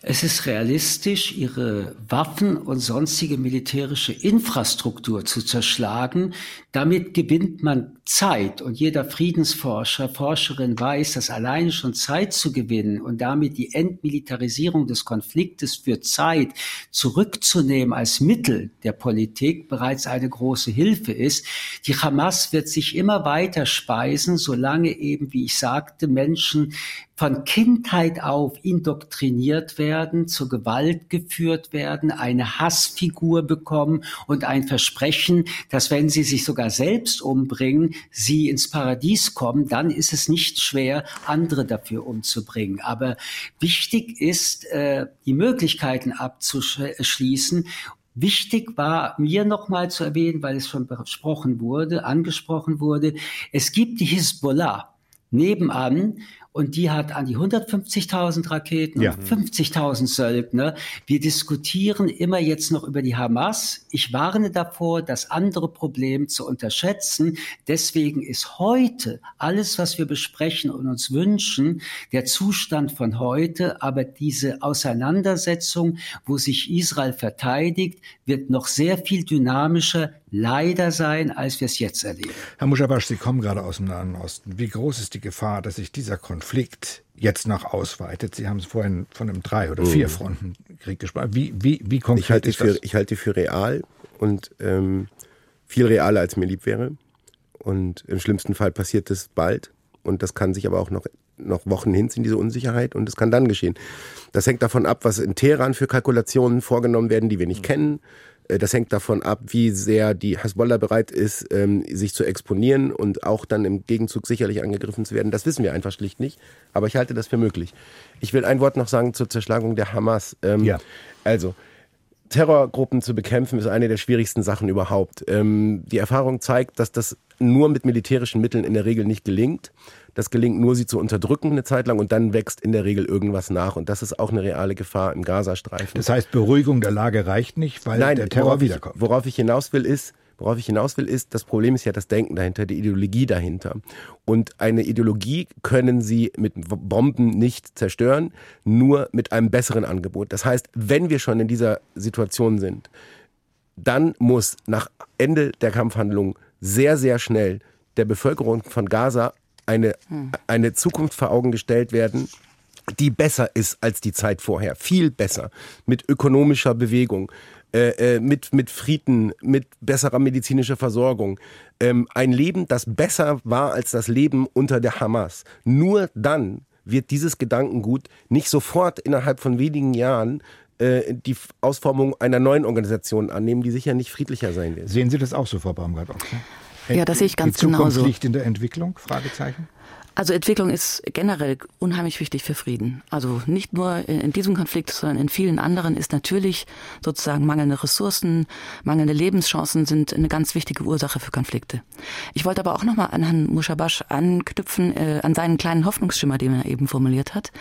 Es ist realistisch, ihre Waffen und sonstige militärische Infrastruktur zu zerschlagen. Damit gewinnt man Zeit. Und jeder Friedensforscher, Forscherin weiß, dass alleine schon Zeit zu gewinnen und damit die Entmilitarisierung des Konfliktes für Zeit zurückzunehmen als Mittel der Politik bereits eine große Hilfe ist. Die Hamas wird sich immer weiter speisen, solange eben, wie ich sagte, Menschen von Kindheit auf indoktriniert werden, zur Gewalt geführt werden, eine Hassfigur bekommen und ein Versprechen, dass wenn sie sich sogar selbst umbringen, sie ins Paradies kommen, dann ist es nicht schwer, andere dafür umzubringen. Aber wichtig ist, äh, die Möglichkeiten abzuschließen Wichtig war mir nochmal zu erwähnen, weil es schon besprochen wurde, angesprochen wurde, es gibt die Hisbollah nebenan und die hat an die 150.000 Raketen ja. und 50.000 Söldner. Wir diskutieren immer jetzt noch über die Hamas. Ich warne davor, das andere Problem zu unterschätzen. Deswegen ist heute alles, was wir besprechen und uns wünschen, der Zustand von heute. Aber diese Auseinandersetzung, wo sich Israel verteidigt, wird noch sehr viel dynamischer leider sein, als wir es jetzt erleben. Herr Muschabasch, Sie kommen gerade aus dem Nahen Osten. Wie groß ist die Gefahr, dass sich dieser Konflikt jetzt noch ausweitet? Sie haben es vorhin von einem drei oder vier mhm. Fronten Krieg gesprochen. Wie, wie, wie konkret ich halte ist für, das? Ich halte für real und ähm, viel realer, als mir lieb wäre. Und im schlimmsten Fall passiert es bald. Und das kann sich aber auch noch, noch Wochen hinziehen, diese Unsicherheit. Und es kann dann geschehen. Das hängt davon ab, was in Teheran für Kalkulationen vorgenommen werden, die wir nicht mhm. kennen das hängt davon ab, wie sehr die Hasbollah bereit ist, ähm, sich zu exponieren und auch dann im Gegenzug sicherlich angegriffen zu werden. Das wissen wir einfach schlicht nicht. Aber ich halte das für möglich. Ich will ein Wort noch sagen zur Zerschlagung der Hamas. Ähm, ja. Also, Terrorgruppen zu bekämpfen, ist eine der schwierigsten Sachen überhaupt. Ähm, die Erfahrung zeigt, dass das nur mit militärischen Mitteln in der Regel nicht gelingt. Das gelingt nur, sie zu unterdrücken eine Zeit lang und dann wächst in der Regel irgendwas nach. Und das ist auch eine reale Gefahr im Gazastreifen. Das heißt, Beruhigung der Lage reicht nicht, weil Nein, der Terror worauf wiederkommt. Ich, worauf ich hinaus will, ist, Worauf ich hinaus will, ist, das Problem ist ja das Denken dahinter, die Ideologie dahinter. Und eine Ideologie können Sie mit Bomben nicht zerstören, nur mit einem besseren Angebot. Das heißt, wenn wir schon in dieser Situation sind, dann muss nach Ende der Kampfhandlungen sehr, sehr schnell der Bevölkerung von Gaza eine, eine Zukunft vor Augen gestellt werden, die besser ist als die Zeit vorher. Viel besser. Mit ökonomischer Bewegung, äh, äh, mit, mit Frieden, mit besserer medizinischer Versorgung. Ähm, ein Leben, das besser war als das Leben unter der Hamas. Nur dann wird dieses Gedankengut nicht sofort innerhalb von wenigen Jahren äh, die Ausformung einer neuen Organisation annehmen, die sicher nicht friedlicher sein wird. Sehen Sie das auch so, Frau Baumgart? Ja, das sehe ich ganz die Zukunft genauso. liegt in der Entwicklung? Fragezeichen. Also Entwicklung ist generell unheimlich wichtig für Frieden. Also nicht nur in diesem Konflikt, sondern in vielen anderen ist natürlich sozusagen mangelnde Ressourcen, mangelnde Lebenschancen sind eine ganz wichtige Ursache für Konflikte. Ich wollte aber auch nochmal an Herrn Mushabash anknüpfen, äh, an seinen kleinen Hoffnungsschimmer, den er eben formuliert hat.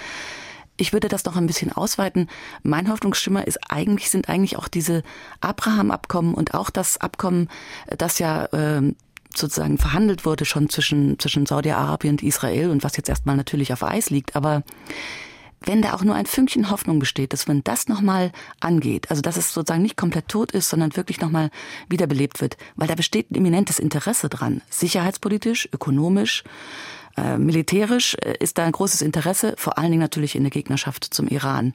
Ich würde das noch ein bisschen ausweiten. Mein Hoffnungsschimmer ist eigentlich, sind eigentlich auch diese Abraham-Abkommen und auch das Abkommen, das ja äh, sozusagen verhandelt wurde schon zwischen, zwischen Saudi-Arabien und Israel und was jetzt erstmal natürlich auf Eis liegt. Aber wenn da auch nur ein Fünkchen Hoffnung besteht, dass man das nochmal angeht, also dass es sozusagen nicht komplett tot ist, sondern wirklich nochmal wiederbelebt wird, weil da besteht ein eminentes Interesse dran, sicherheitspolitisch, ökonomisch, militärisch äh, ist da ein großes Interesse, vor allen Dingen natürlich in der Gegnerschaft zum Iran.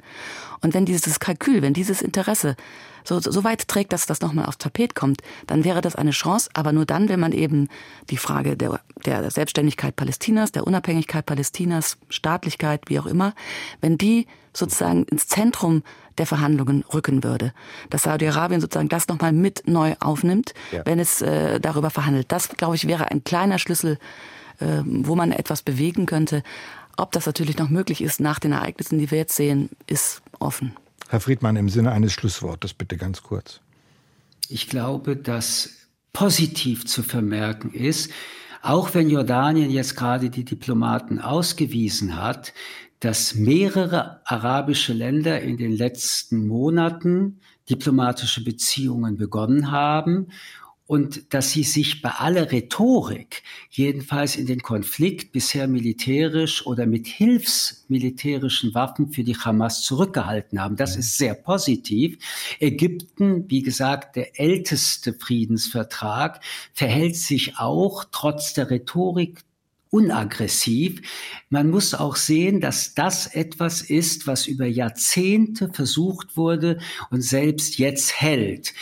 Und wenn dieses Kalkül, wenn dieses Interesse so, so weit trägt, dass das nochmal aufs Tapet kommt, dann wäre das eine Chance, aber nur dann, wenn man eben die Frage der, der Selbstständigkeit Palästinas, der Unabhängigkeit Palästinas, Staatlichkeit, wie auch immer, wenn die sozusagen ins Zentrum der Verhandlungen rücken würde. Dass Saudi-Arabien sozusagen das nochmal mit neu aufnimmt, ja. wenn es äh, darüber verhandelt. Das, glaube ich, wäre ein kleiner Schlüssel wo man etwas bewegen könnte. Ob das natürlich noch möglich ist nach den Ereignissen, die wir jetzt sehen, ist offen. Herr Friedmann, im Sinne eines Schlusswortes bitte ganz kurz. Ich glaube, dass positiv zu vermerken ist, auch wenn Jordanien jetzt gerade die Diplomaten ausgewiesen hat, dass mehrere arabische Länder in den letzten Monaten diplomatische Beziehungen begonnen haben und dass sie sich bei aller Rhetorik, jedenfalls in den Konflikt bisher militärisch oder mit hilfsmilitärischen Waffen für die Hamas zurückgehalten haben. Das ist sehr positiv. Ägypten, wie gesagt, der älteste Friedensvertrag, verhält sich auch trotz der Rhetorik unaggressiv. Man muss auch sehen, dass das etwas ist, was über Jahrzehnte versucht wurde und selbst jetzt hält.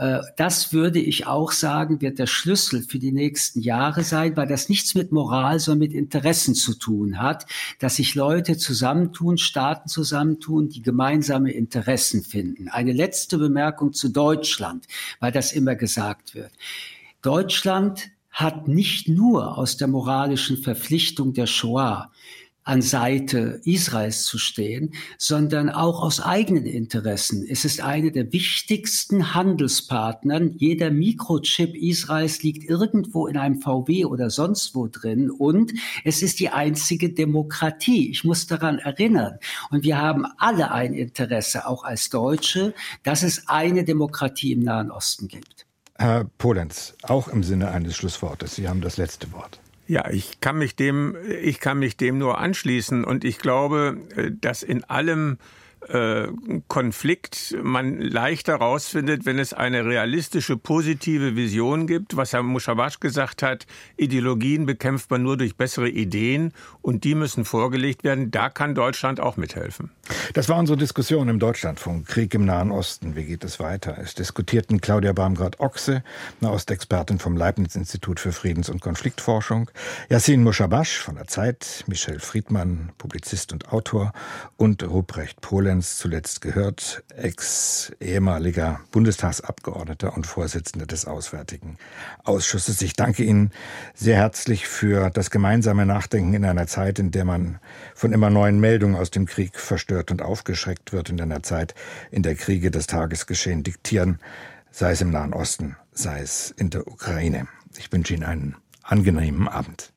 Äh, das würde ich auch sagen, wird der Schlüssel für die nächsten Jahre sein, weil das nichts mit Moral, sondern mit Interessen zu tun hat, dass sich Leute zusammentun, Staaten zusammentun, die gemeinsame Interessen finden. Eine letzte Bemerkung zu Deutschland, weil das immer gesagt wird. Deutschland hat nicht nur aus der moralischen Verpflichtung der Shoah an Seite Israels zu stehen, sondern auch aus eigenen Interessen. Es ist eine der wichtigsten Handelspartnern. Jeder Mikrochip Israels liegt irgendwo in einem VW oder sonst wo drin und es ist die einzige Demokratie. Ich muss daran erinnern. Und wir haben alle ein Interesse, auch als Deutsche, dass es eine Demokratie im Nahen Osten gibt. Herr Polenz, auch im Sinne eines Schlusswortes. Sie haben das letzte Wort. Ja, ich kann mich dem, ich kann mich dem nur anschließen und ich glaube, äh, dass in allem Konflikt man leichter rausfindet, wenn es eine realistische, positive Vision gibt. Was Herr Mushawasch gesagt hat, Ideologien bekämpft man nur durch bessere Ideen und die müssen vorgelegt werden. Da kann Deutschland auch mithelfen. Das war unsere Diskussion im Deutschlandfunk. Krieg im Nahen Osten. Wie geht es weiter? Es diskutierten Claudia Baumgart-Ochse, eine Ostexpertin vom Leibniz-Institut für Friedens- und Konfliktforschung, Yassin Mushabash von der Zeit, Michel Friedmann, Publizist und Autor und Ruprecht Pohle, Lorenz zuletzt gehört, ex-ehemaliger Bundestagsabgeordneter und Vorsitzender des Auswärtigen Ausschusses. Ich danke Ihnen sehr herzlich für das gemeinsame Nachdenken in einer Zeit, in der man von immer neuen Meldungen aus dem Krieg verstört und aufgeschreckt wird, in einer Zeit, in der Kriege das Tagesgeschehen diktieren, sei es im Nahen Osten, sei es in der Ukraine. Ich wünsche Ihnen einen angenehmen Abend.